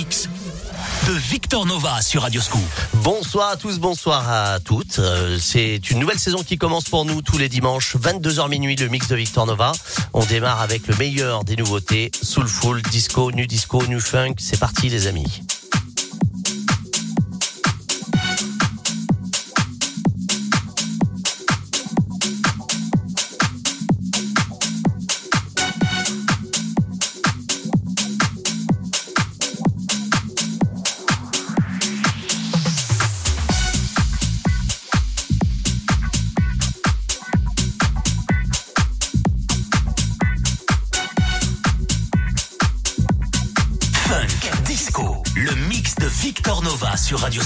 mix de Victor Nova sur Radio Scoop. Bonsoir à tous, bonsoir à toutes. Euh, c'est une nouvelle saison qui commence pour nous tous les dimanches, 22h minuit, le mix de Victor Nova. On démarre avec le meilleur des nouveautés, soulful, disco, nu disco, nu funk. C'est parti les amis. Sur Radio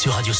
sur Radio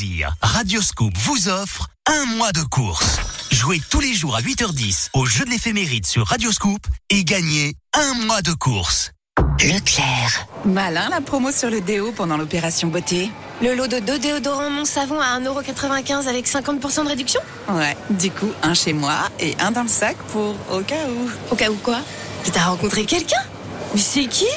plaisir. Radioscoop vous offre un mois de course. Jouez tous les jours à 8h10 au jeu de l'éphéméride sur Radioscoop et gagnez un mois de course. Leclerc. Malin la promo sur le déo pendant l'opération beauté. Le lot de deux déodorants Mon Savon à 1,95€ avec 50% de réduction? Ouais, du coup, un chez moi et un dans le sac pour au cas où. Au cas où quoi? T'as rencontré quelqu'un? Mais c'est qui?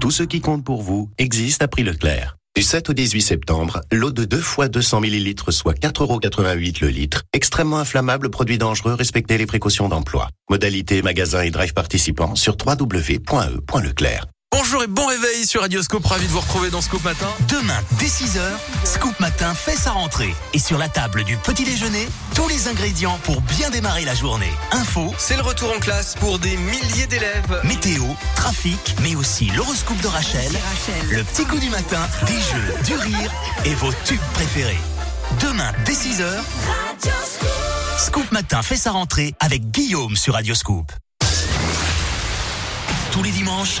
Tout ce qui compte pour vous existe à prix Leclerc. Du 7 au 18 septembre, l'eau de 2 fois 200 ml, soit 4,88€ le litre, extrêmement inflammable, produit dangereux, respectez les précautions d'emploi. Modalité, magasin et drive participants sur www.e.leclerc. Bonjour et bon réveil sur Radioscope, ravi de vous retrouver dans Scoop Matin. Demain, dès 6h, Scoop Matin fait sa rentrée. Et sur la table du petit déjeuner, tous les ingrédients pour bien démarrer la journée. Info, C'est le retour en classe pour des milliers d'élèves. météo, trafic, mais aussi l'horoscope de Rachel, le petit coup du matin, des jeux, du rire et vos tubes préférés. Demain, dès 6h, Scoop Matin fait sa rentrée avec Guillaume sur Radioscoop. Tous les dimanches,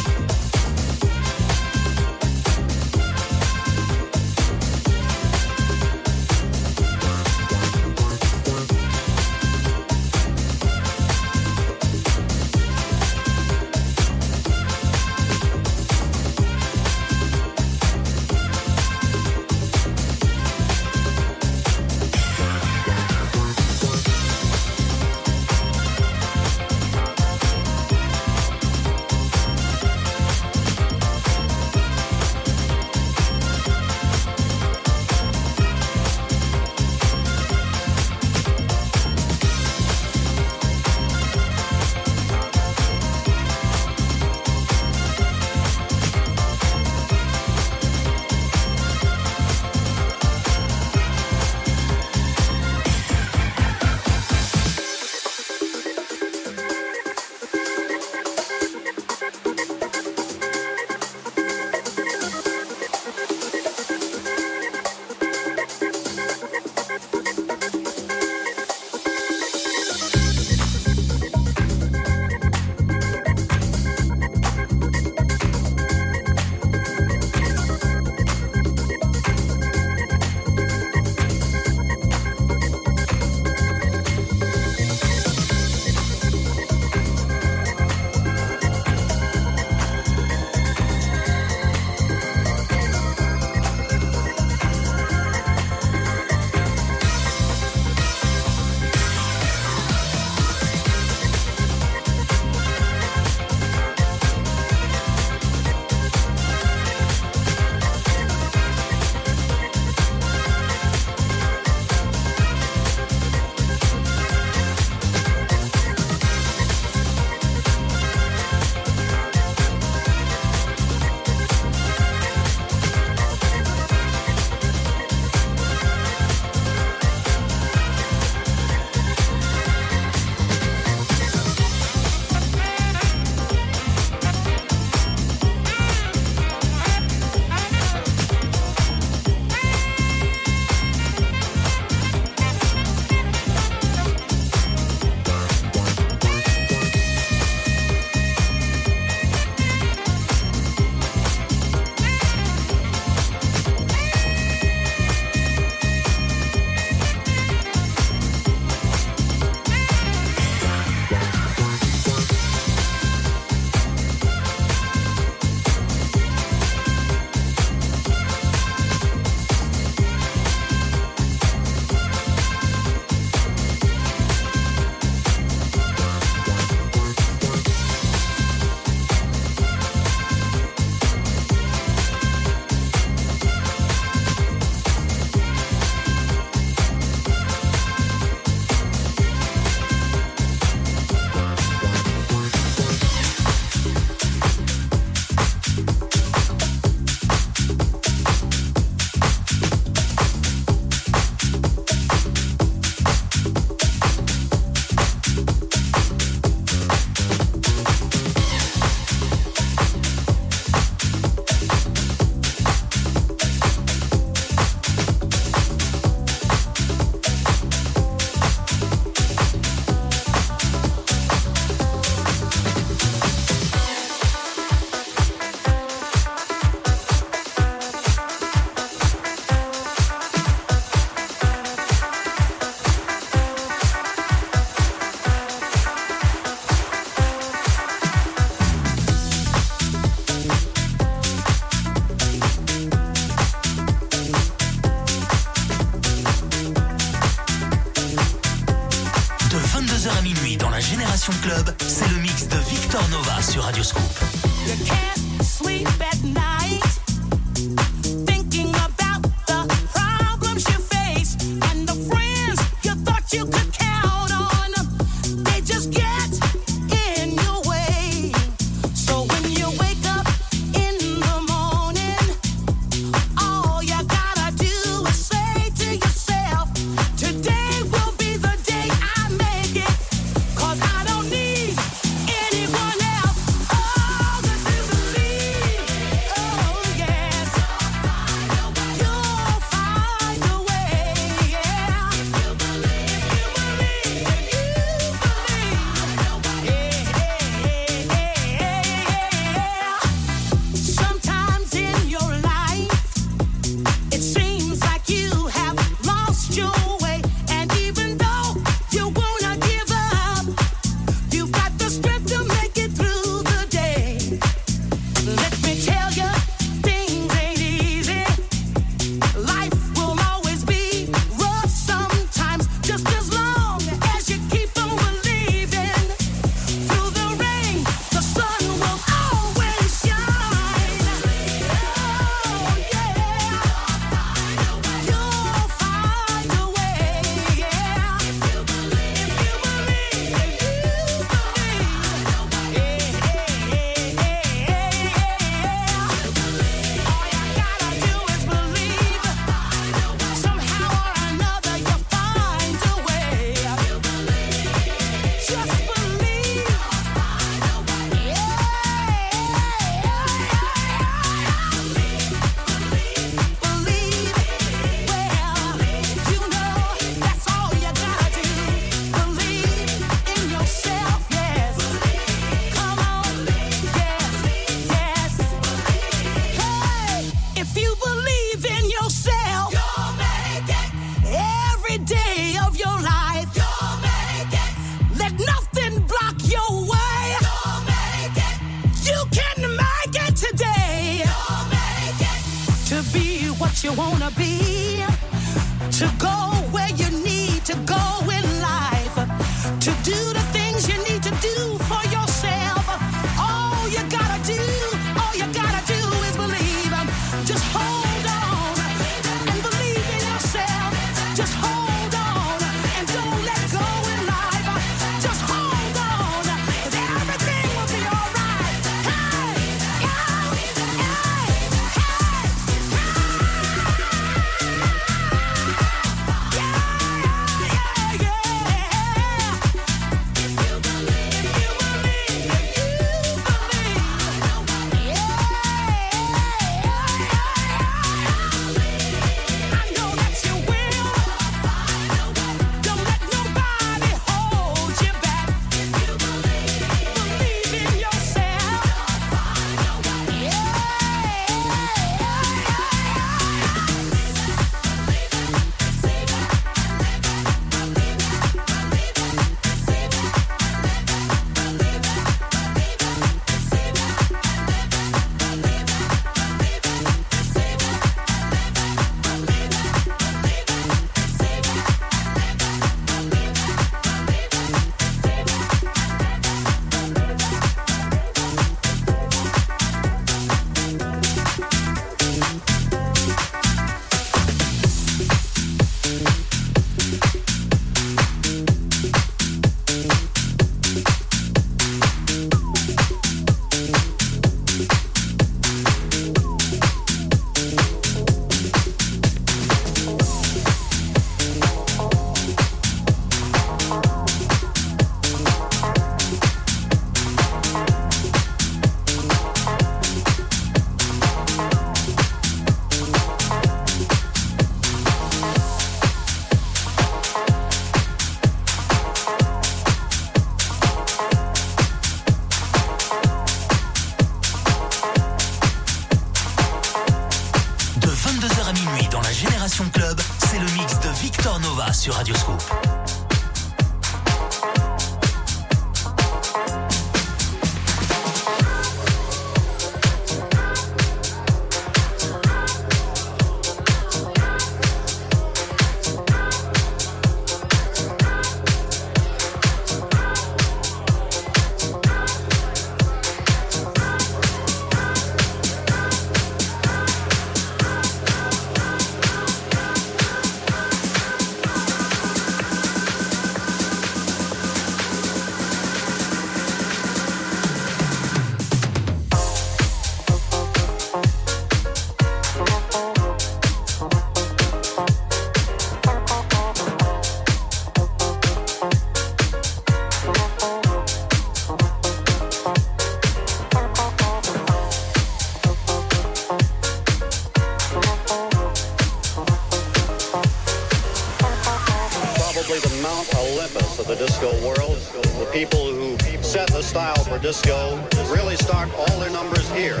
disco world. The people who set the style for disco really start all their numbers here.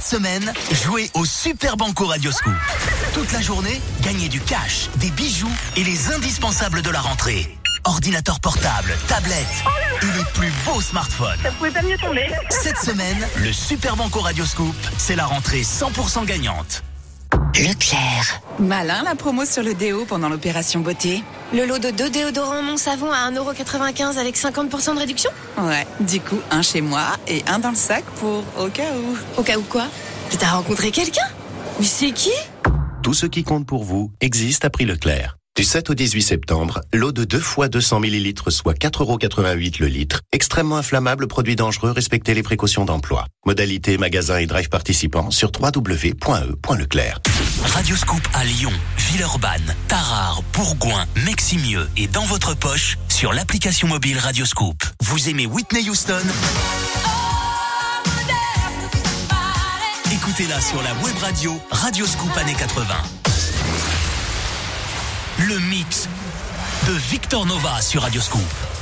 Cette semaine, jouez au Super Banco Radioscoop. Toute la journée, gagnez du cash, des bijoux et les indispensables de la rentrée. Ordinateur portable, tablette et les plus beaux smartphones. Ça pouvait pas mieux tomber. Cette semaine, le Super Banco Radioscoop, c'est la rentrée 100% gagnante. Leclerc. Malin la promo sur le déo pendant l'opération beauté. Le lot de deux déodorants Mon Savon à 1,95€ avec 50% de réduction Ouais, du coup, un chez moi et un dans le sac pour au cas où. Au cas où quoi? Mais T'as rencontré quelqu'un? Mais c'est qui? Tout ce qui compte pour vous existe à prix Leclerc. Du 7 au 18 septembre, l'eau de 2 fois 200 ml soit 4,88€ le litre. Extrêmement inflammable, produit dangereux, respectez les précautions d'emploi. Modalité magasin et drive participants sur www.e.leclerc. Radioscoop à Lyon, Villeurbanne, Tarare, Bourgoin, Meximieux et dans votre poche sur l'application mobile Radioscoop. Vous aimez Whitney Houston? Écoutez-la sur la web radio Radioscoop années 80. Le mix de Victor Nova sur Radioscoop.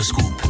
Radioscoop.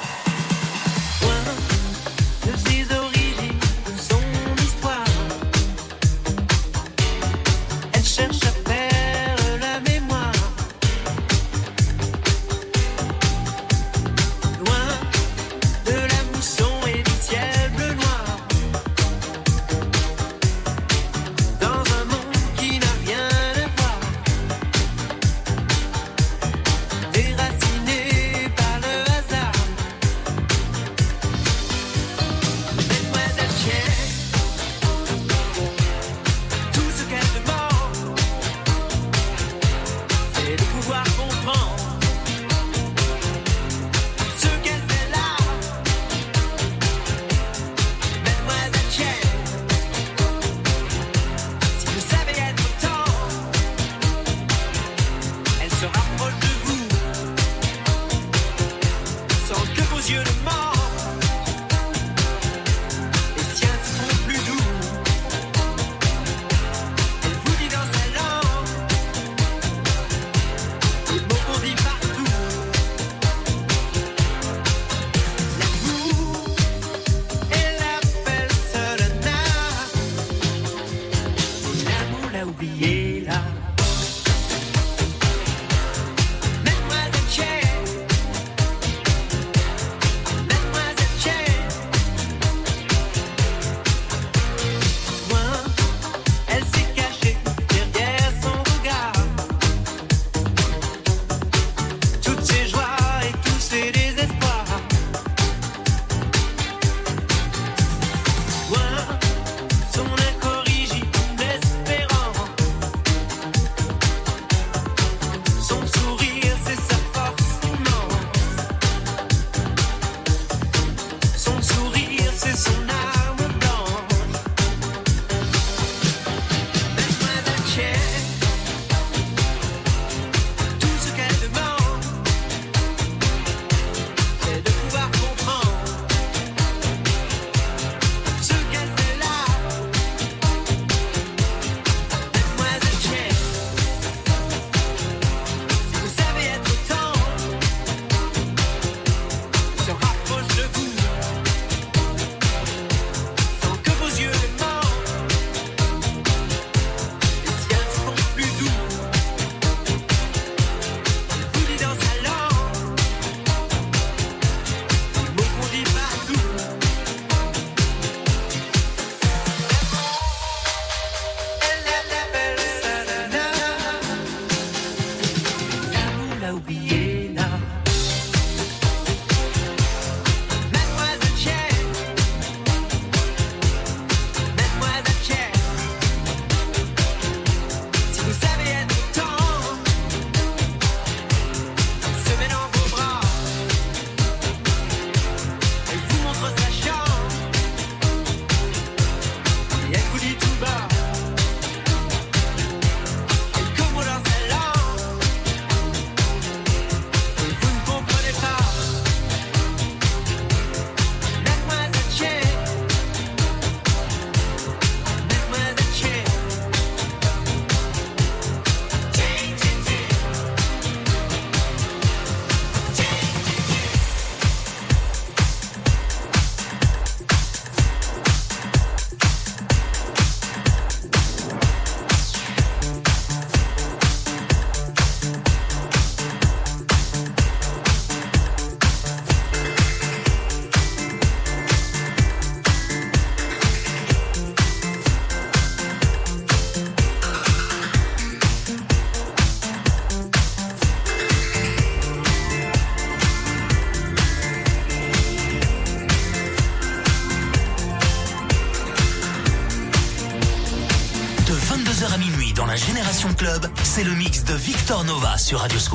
Sur Radio Scoop.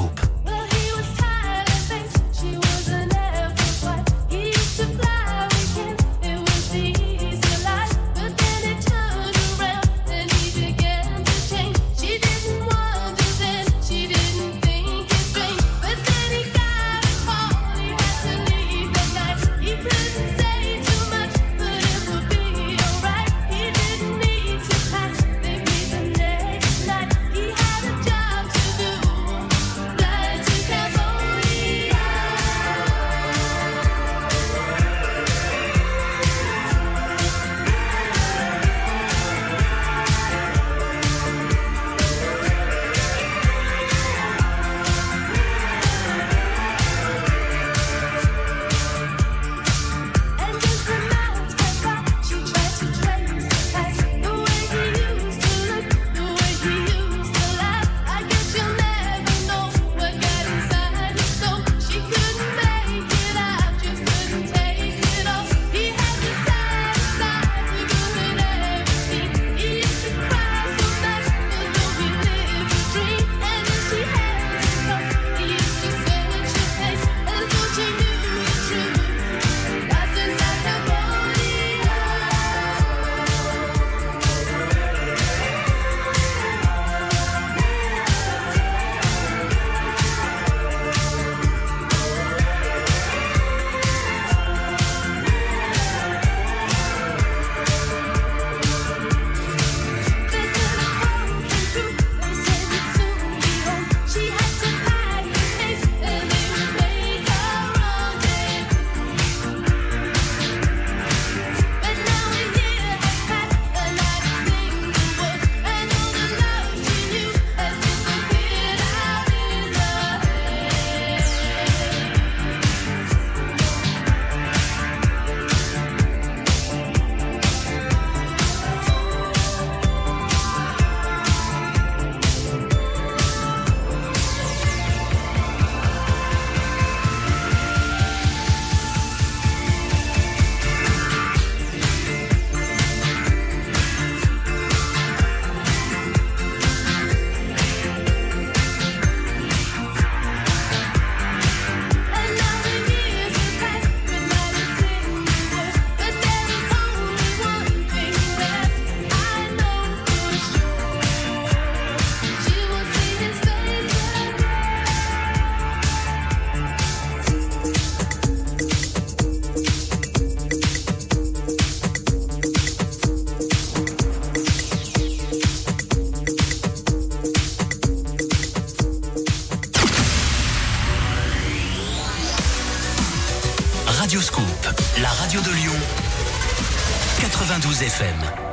92 FM.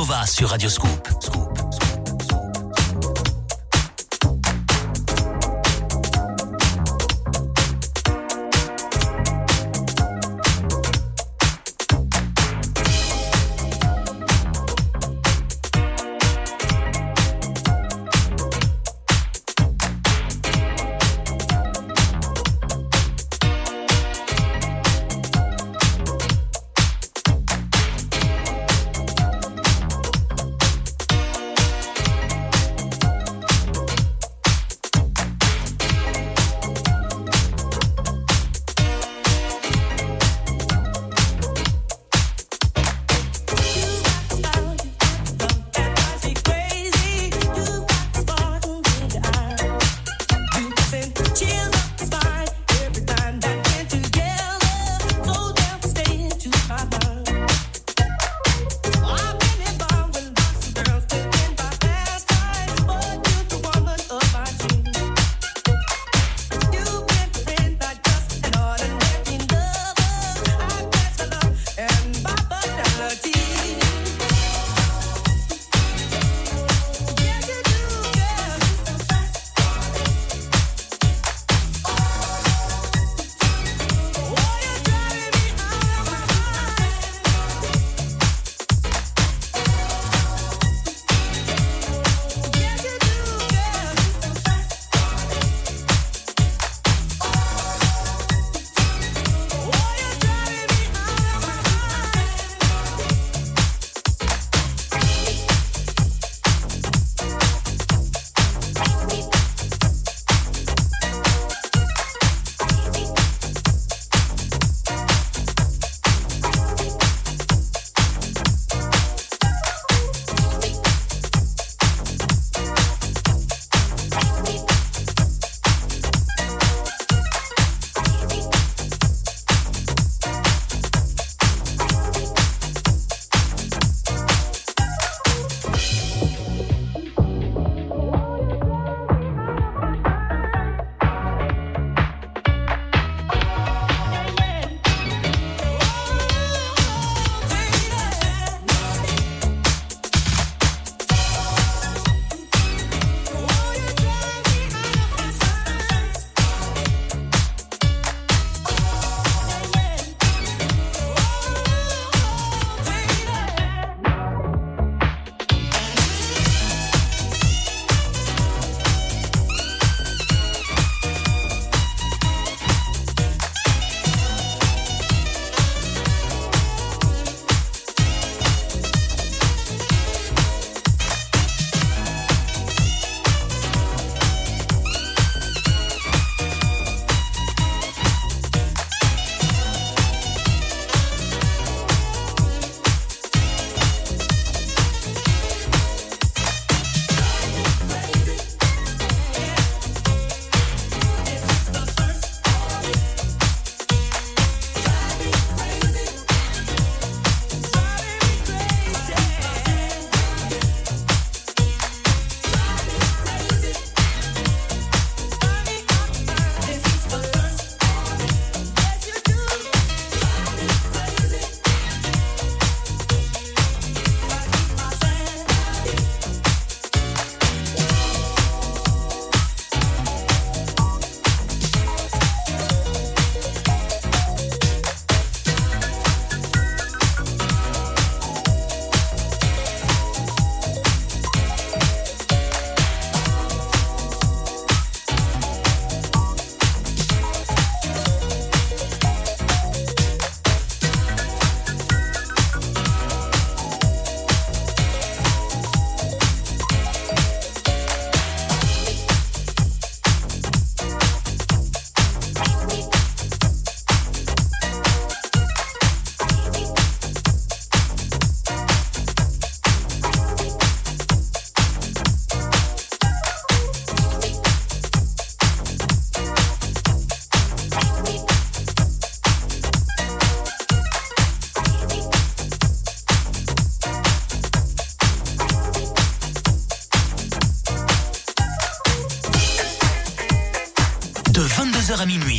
Nova sur Radio Scoop.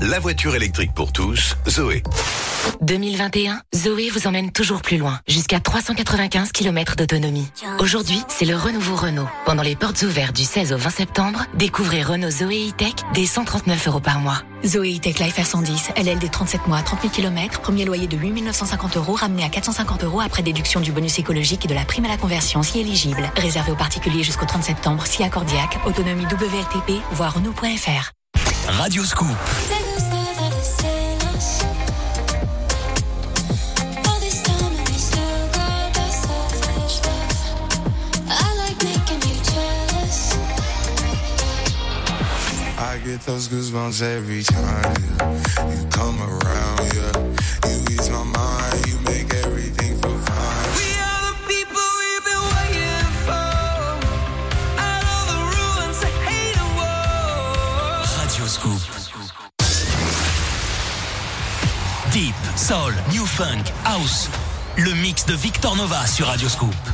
La voiture électrique pour tous, Zoé. 2021, Zoé vous emmène toujours plus loin, jusqu'à 395 km d'autonomie. Aujourd'hui, c'est le renouveau Renault. Pendant les portes ouvertes du 16 au 20 septembre, découvrez Renault Zoé E-Tech dès 139 euros par mois. Zoé E-Tech Life R110, LL des 37 mois, 30 000 km, premier loyer de 8 950 euros, ramené à 450 euros après déduction du bonus écologique et de la prime à la conversion si éligible. Réservé aux particuliers jusqu'au 30 septembre, si accordiaque, autonomie WLTP, voire Renault.fr. Radio Scoop. Get those goosebumps every time yeah. you come around. Yeah, you ease my mind, you make everything feel fine. We are the people we've been waiting for. Out of the ruins, I hate a war. Radio Scoop. Deep, Soul, New Funk, House. Le mix de Victor Nova sur Radio Scoop.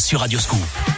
Sur Radio Scoop.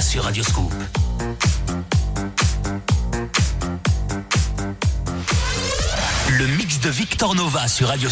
Sur Radio Scoop. Le mix de Victor Nova sur Radio